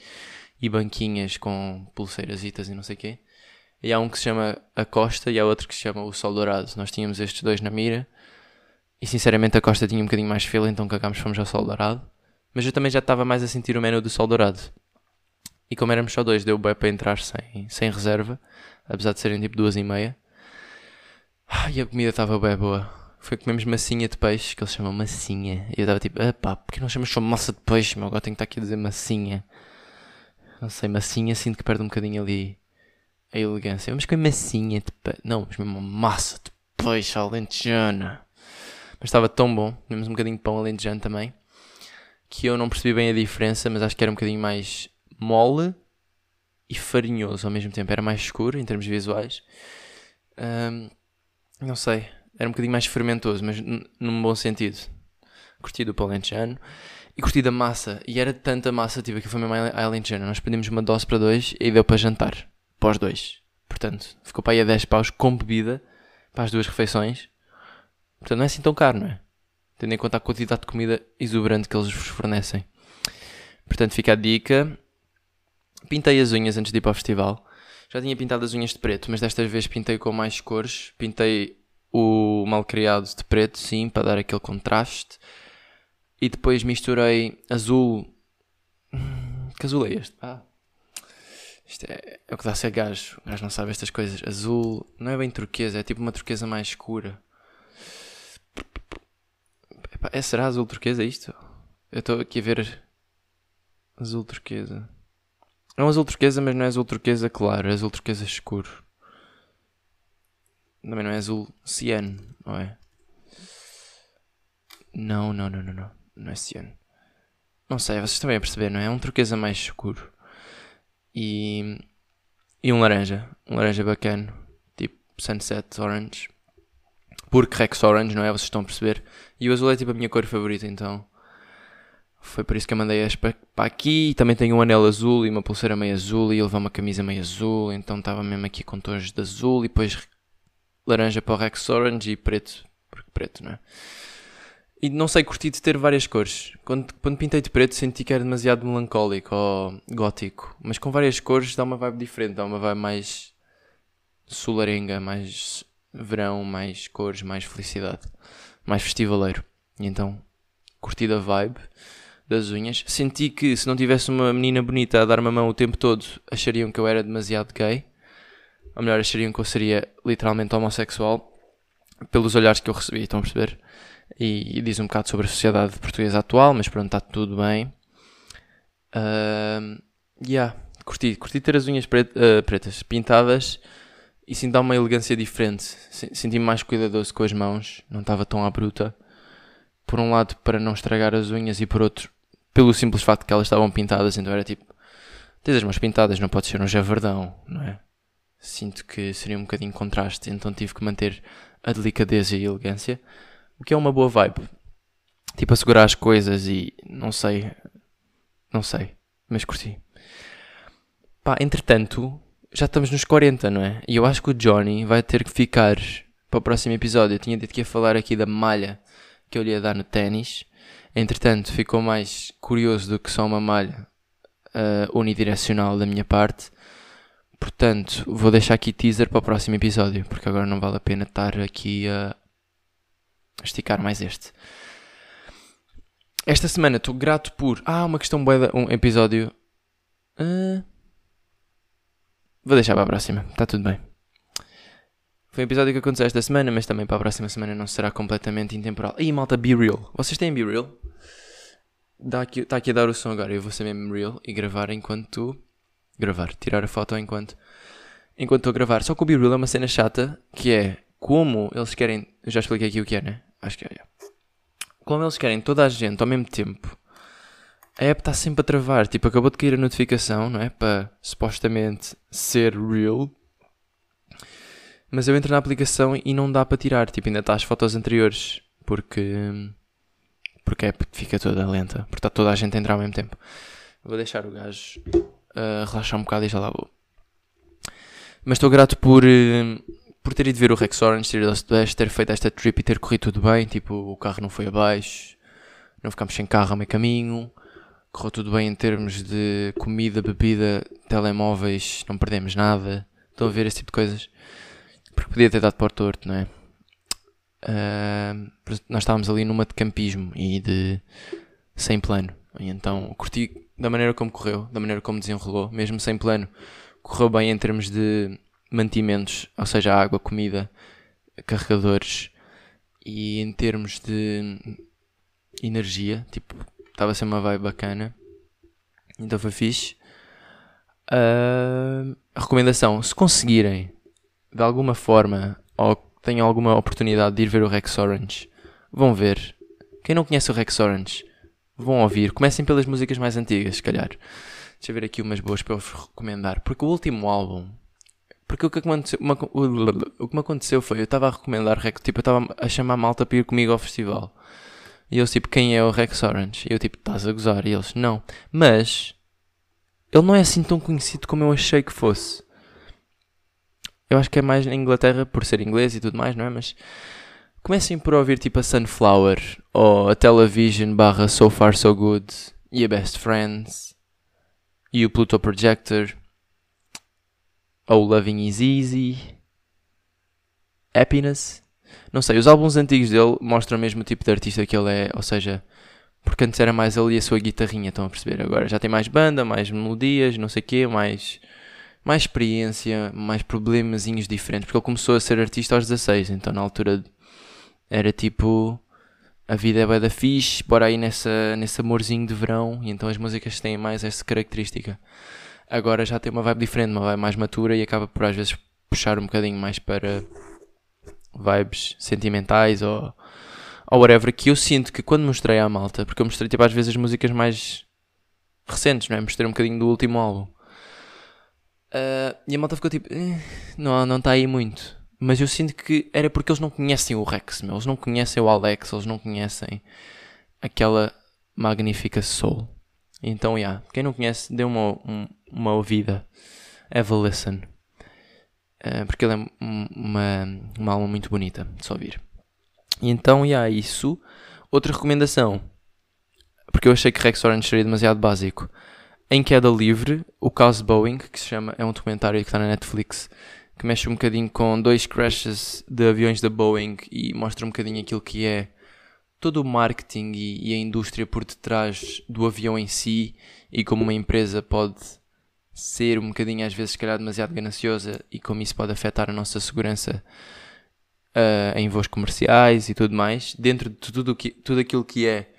e banquinhas com pulseiras e não sei o quê. E há um que se chama A Costa e há outro que se chama O Sol Dourado. Nós tínhamos estes dois na mira. E sinceramente a Costa tinha um bocadinho mais fila, então cagámos fomos ao Sol Dourado. Mas eu também já estava mais a sentir o menu do Sol Dourado. E como éramos só dois, deu bem para entrar sem, sem reserva. Apesar de serem tipo duas e meia. E a comida estava bem boa. Foi comemos massinha de peixe, que eles chamam massinha. E eu estava tipo, ah pá, porque não chamas só massa de peixe, meu? Agora tenho que estar aqui a dizer massinha. Não sei, massinha sinto que perde um bocadinho ali a elegância. Vamos comer massinha de peixe. Não, vamos comer uma massa de peixe alentejana. Mas estava tão bom. Comemos um bocadinho de pão alentejano também. Que eu não percebi bem a diferença, mas acho que era um bocadinho mais mole e farinhoso ao mesmo tempo. Era mais escuro em termos visuais. Um, não sei. Era um bocadinho mais fermentoso, mas num bom sentido. Curti do pão alentejano. E curti da massa. E era tanta massa, tipo, que foi mesmo a alentejana. Nós pedimos uma dose para dois e deu para jantar para os dois. Portanto, ficou para aí a 10 paus com bebida para as duas refeições. Portanto, não é assim tão caro, não é? Tendo em conta a quantidade de comida exuberante que eles vos fornecem. Portanto, fica a dica. Pintei as unhas antes de ir para o festival. Já tinha pintado as unhas de preto, mas desta vez pintei com mais cores. Pintei o malcriado de preto, sim, para dar aquele contraste. E depois misturei azul. Hum, que azul é este? Ah, isto é, é o que dá a ser gajo. O gajo não sabe estas coisas. Azul não é bem turquesa, é tipo uma turquesa mais escura. é, será azul turquesa isto? Eu estou aqui a ver azul turquesa. É um azul turquesa, mas não é azul turquesa claro, é azul turquesa escuro. Também não é azul ciano, não é? Não, não, não, não, não. Não é ciano. Não sei, vocês também a perceber, não é? É um turquesa mais escuro e, e um laranja, um laranja bacana, tipo Sunset Orange, porque Rex Orange, não é? Vocês estão a perceber? E o azul é tipo a minha cor favorita, então foi por isso que eu mandei as para, aqui. Também tenho um anel azul e uma pulseira meio azul e levar uma camisa meio azul, então estava mesmo aqui com tons de azul e depois laranja para o Rex Orange e preto, porque preto, não é? E não sei, curti de ter várias cores. Quando, quando pintei de preto senti que era demasiado melancólico ou gótico. Mas com várias cores dá uma vibe diferente, dá uma vibe mais solarenga, mais verão, mais cores, mais felicidade. Mais festivaleiro. E então, curti da vibe das unhas. Senti que se não tivesse uma menina bonita a dar-me a mão o tempo todo, achariam que eu era demasiado gay. Ou melhor, achariam que eu seria literalmente homossexual. Pelos olhares que eu recebi, estão a perceber? e, e, diz um bocado sobre a sociedade portuguesa atual, mas pronto, está tudo bem. Uh, yeah, curti, curti ter as unhas pret, uh, pretas pintadas e sim dá uma elegância diferente. Senti-me mais cuidadoso com as mãos, não estava tão à bruta. Por um lado, para não estragar as unhas, e por outro, pelo simples facto que elas estavam pintadas, então era tipo: tens as mãos pintadas, não pode ser um javardão, não é? Sinto que seria um bocadinho contraste, então tive que manter a delicadeza e a elegância. O que é uma boa vibe. Tipo, a segurar as coisas e não sei. Não sei. Mas curti. Pá, entretanto, já estamos nos 40, não é? E eu acho que o Johnny vai ter que ficar para o próximo episódio. Eu tinha dito que ia falar aqui da malha que eu lhe ia dar no ténis. Entretanto, ficou mais curioso do que só uma malha uh, unidirecional da minha parte. Portanto, vou deixar aqui teaser para o próximo episódio, porque agora não vale a pena estar aqui a esticar mais este. Esta semana estou grato por. Ah, uma questão boa. Um episódio. Uh... Vou deixar para a próxima, está tudo bem. Foi um episódio que aconteceu esta semana, mas também para a próxima semana não será completamente intemporal. Ih, malta, Be Real. Vocês têm Be Real? Está aqui, tá aqui a dar o som agora. Eu vou ser mesmo real e gravar enquanto. Gravar, tirar a foto enquanto. Enquanto estou a gravar. Só que o Be Real é uma cena chata que é como eles querem. Eu já expliquei aqui o que é, né? Acho que é. é. Como eles querem toda a gente ao mesmo tempo, a app está sempre a travar. Tipo, acabou de cair a notificação, não é? Para supostamente ser real. Mas eu entro na aplicação e não dá para tirar. Tipo, ainda está as fotos anteriores. Porque. Porque a app fica toda lenta. Porque está toda a gente a entrar ao mesmo tempo. Vou deixar o gajo uh, relaxar um bocado e já lá vou. Mas estou grato por. Uh, por ter ido ver o Rex Orange, ter ido ao Sudeste, ter feito esta trip e ter corrido tudo bem, tipo, o carro não foi abaixo, não ficámos sem carro a meio caminho, correu tudo bem em termos de comida, bebida, telemóveis, não perdemos nada. Estão a ver esse tipo de coisas? Porque podia ter dado para o torto, não é? Uh, nós estávamos ali numa de campismo e de sem plano. E então curti da maneira como correu, da maneira como desenrolou, mesmo sem plano. Correu bem em termos de mantimentos, ou seja, água, comida, carregadores e em termos de energia, tipo, estava a ser uma vibe bacana, então foi fixe. Uh, recomendação, se conseguirem de alguma forma ou tenham alguma oportunidade de ir ver o Rex Orange, vão ver. Quem não conhece o Rex Orange, vão ouvir. Comecem pelas músicas mais antigas, se calhar. Deixa eu ver aqui umas boas para vos recomendar. Porque o último álbum porque o que, aconteceu, o, que me aconteceu foi, eu estava a recomendar Rex, tipo, eu estava a chamar malta para ir comigo ao festival. E eles, tipo, quem é o Rex Orange? E eu, tipo, estás a gozar? E eles, não. Mas, ele não é assim tão conhecido como eu achei que fosse. Eu acho que é mais na Inglaterra, por ser inglês e tudo mais, não é? Mas, comecem por ouvir, tipo, a Sunflower, ou a Television barra So Far So Good, e a Best Friends, e o Pluto Projector ou Loving Is Easy, Happiness. Não sei, os álbuns antigos dele mostram mesmo o tipo de artista que ele é, ou seja, porque antes era mais ele e a sua guitarrinha, estão a perceber? Agora já tem mais banda, mais melodias, não sei o quê, mais, mais experiência, mais problemazinhos diferentes, porque ele começou a ser artista aos 16, então na altura era tipo a vida é bem da fixe, bora aí nessa, nesse amorzinho de verão, e então as músicas têm mais essa característica agora já tem uma vibe diferente, uma vibe mais matura e acaba por às vezes puxar um bocadinho mais para vibes sentimentais ou, ou whatever, que eu sinto que quando mostrei à malta, porque eu mostrei tipo às vezes as músicas mais recentes, não é? Mostrei um bocadinho do último álbum. Uh, e a malta ficou tipo, eh, não, não está aí muito. Mas eu sinto que era porque eles não conhecem o Rex, meu. eles não conhecem o Alex, eles não conhecem aquela magnífica soul. Então, yeah, quem não conhece, dê uma, um, uma ouvida. Have a listen. Uh, porque ele é uma, uma alma muito bonita de se ouvir. E então, yeah, isso. Outra recomendação. Porque eu achei que Rex Orange seria demasiado básico. Em queda livre, o caso Boeing, que se chama, é um documentário que está na Netflix, que mexe um bocadinho com dois crashes de aviões da Boeing e mostra um bocadinho aquilo que é todo o marketing e, e, a indústria por detrás do avião em si e como uma empresa pode ser um bocadinho às vezes se calhar demasiado gananciosa e como isso pode afetar a nossa segurança uh, em voos comerciais e tudo mais, dentro de tudo, que, tudo aquilo que é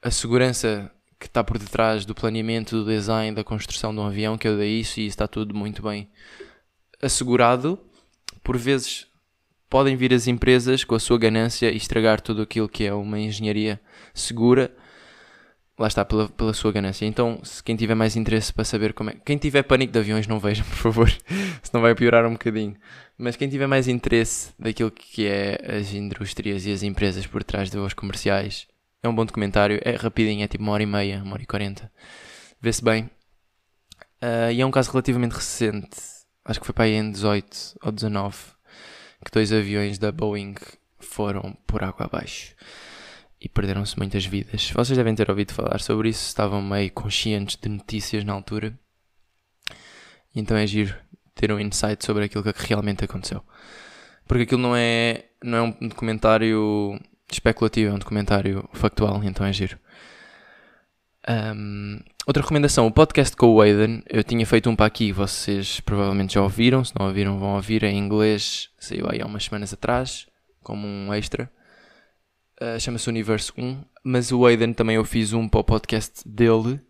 a segurança que está por detrás do planeamento, do design, da construção de um avião, que eu dei isso e está tudo muito bem assegurado, por vezes podem vir as empresas com a sua ganância e estragar tudo aquilo que é uma engenharia segura. Lá está, pela, pela sua ganância. Então, se quem tiver mais interesse para saber como é. Quem tiver pânico de aviões, não veja, por favor. Senão vai piorar um bocadinho. Mas quem tiver mais interesse daquilo que é as indústrias e as empresas por trás de voos comerciais, é um bom documentário. É rapidinho, é tipo uma hora e meia, uma hora e quarenta. Vê-se bem. Uh, e é um caso relativamente recente. Acho que foi para aí em 18 ou 19 que dois aviões da Boeing foram por água abaixo e perderam-se muitas vidas. Vocês devem ter ouvido falar sobre isso, estavam meio conscientes de notícias na altura. Então é giro ter um insight sobre aquilo que realmente aconteceu. Porque aquilo não é, não é um documentário especulativo, é um documentário factual, então é giro. Um, outra recomendação, o podcast com o Aiden, eu tinha feito um para aqui, vocês provavelmente já ouviram, se não ouviram vão ouvir, em inglês, saiu aí há umas semanas atrás, como um extra. Uh, Chama-se Universo 1, mas o Aiden também eu fiz um para o podcast dele,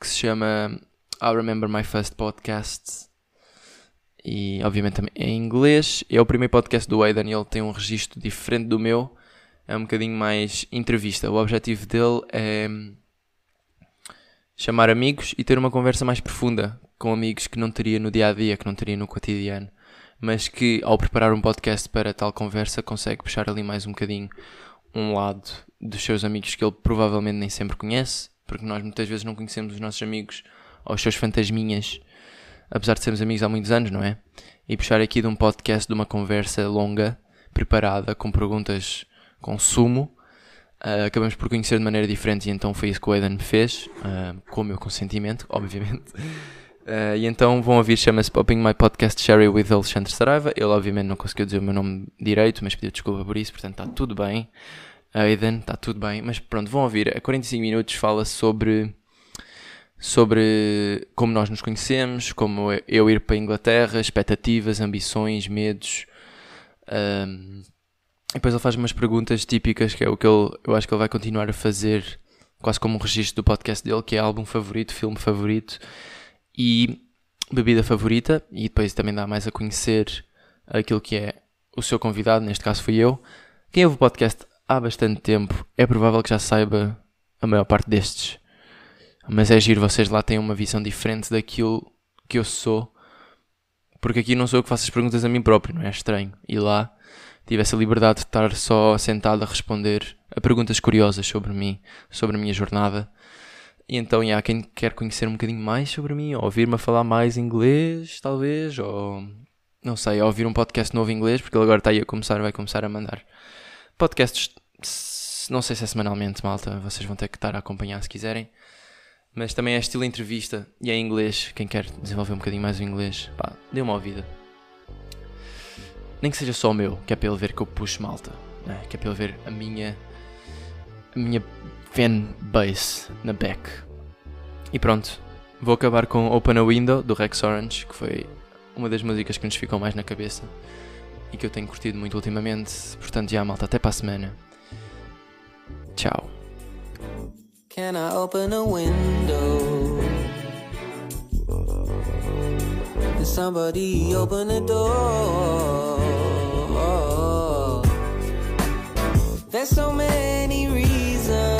que se chama I Remember My First Podcast, e obviamente também é em inglês. É o primeiro podcast do Aiden e ele tem um registro diferente do meu, é um bocadinho mais entrevista. O objetivo dele é chamar amigos e ter uma conversa mais profunda com amigos que não teria no dia a dia, que não teria no cotidiano, mas que ao preparar um podcast para tal conversa consegue puxar ali mais um bocadinho um lado dos seus amigos que ele provavelmente nem sempre conhece, porque nós muitas vezes não conhecemos os nossos amigos ou os seus fantasminhas, apesar de sermos amigos há muitos anos, não é? E puxar aqui de um podcast, de uma conversa longa, preparada, com perguntas com sumo, Uh, acabamos por conhecer de maneira diferente e então foi isso que o Aidan me fez, uh, com o meu consentimento, obviamente. Uh, e então vão ouvir, chama-se Popping My Podcast Sherry with Alexandre Saraiva. Ele obviamente não conseguiu dizer o meu nome direito, mas pediu desculpa por isso, portanto está tudo bem. Aidan, está tudo bem. Mas pronto, vão ouvir. A 45 minutos fala sobre sobre como nós nos conhecemos, como eu ir para a Inglaterra, expectativas, ambições, medos. Depois ele faz umas perguntas típicas, que é o que ele, eu acho que ele vai continuar a fazer, quase como um registro do podcast dele, que é álbum favorito, filme favorito e bebida favorita. E depois também dá mais a conhecer aquilo que é o seu convidado, neste caso fui eu. Quem ouve o podcast há bastante tempo, é provável que já saiba a maior parte destes. Mas é giro, vocês lá têm uma visão diferente daquilo que eu sou. Porque aqui não sou eu que faço as perguntas a mim próprio, não é estranho. E lá tivesse a liberdade de estar só sentado a responder a perguntas curiosas sobre mim, sobre a minha jornada. E então, há quem quer conhecer um bocadinho mais sobre mim, ou ouvir-me falar mais inglês, talvez, ou não sei, ou ouvir um podcast novo em inglês, porque ele agora está aí a começar, vai começar a mandar podcasts, não sei se é semanalmente, malta, vocês vão ter que estar a acompanhar se quiserem. Mas também é estilo entrevista e é em inglês. Quem quer desenvolver um bocadinho mais o inglês, pá, dê uma ouvida. Nem que seja só o meu, que é para ele ver que eu puxo malta. Né? Que é para ele ver a minha. A minha fan base na back. E pronto. Vou acabar com Open a Window do Rex Orange, que foi uma das músicas que nos ficou mais na cabeça e que eu tenho curtido muito ultimamente. Portanto, já malta, até para a semana. Tchau. Can I open a window? Somebody open the door? So many reasons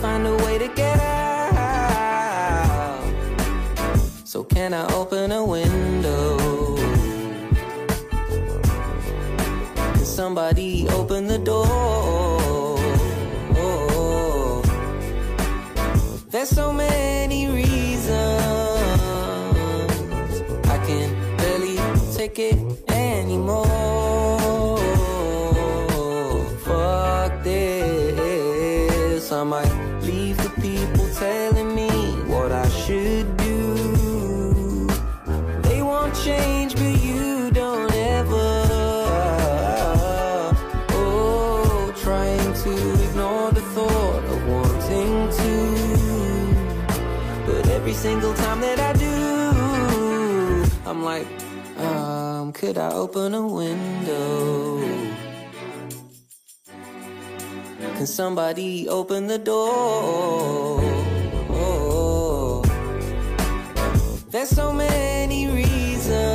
find a way to get out. So, can I open a window? Can somebody open the door? There's so many reasons I can barely take it anymore. I might leave the people telling me what I should do. They won't change, but you don't ever. Oh, trying to ignore the thought of wanting to. But every single time that I do, I'm like, um, could I open a window? Can somebody open the door? Oh, oh, oh. There's so many reasons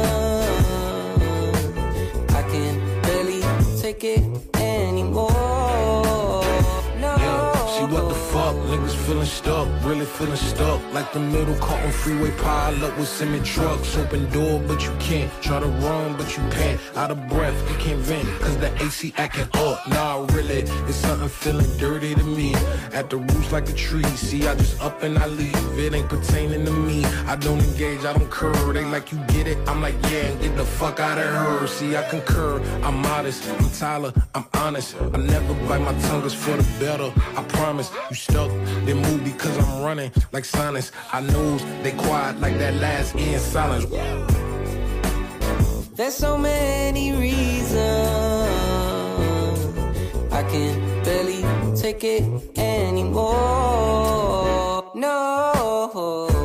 feeling stuck, really feeling stuck. Like the middle caught on freeway pile up with cement trucks. Open door, but you can't. Try to run, but you can't. Out of breath, you can't vent. Cause the AC acting up. Nah, really, it's something feeling dirty to me. At the roots like a tree. See, I just up and I leave. It ain't pertaining to me. I don't engage, I don't curve. They like you get it. I'm like, yeah, get the fuck out of her. See, I concur. I'm modest. I'm Tyler. I'm honest. I never bite my tongue, it's for the better. I promise. You stuck, then move because I'm running like silence. I knows they quiet like that last end silence. There's so many reasons I can barely take it anymore. No.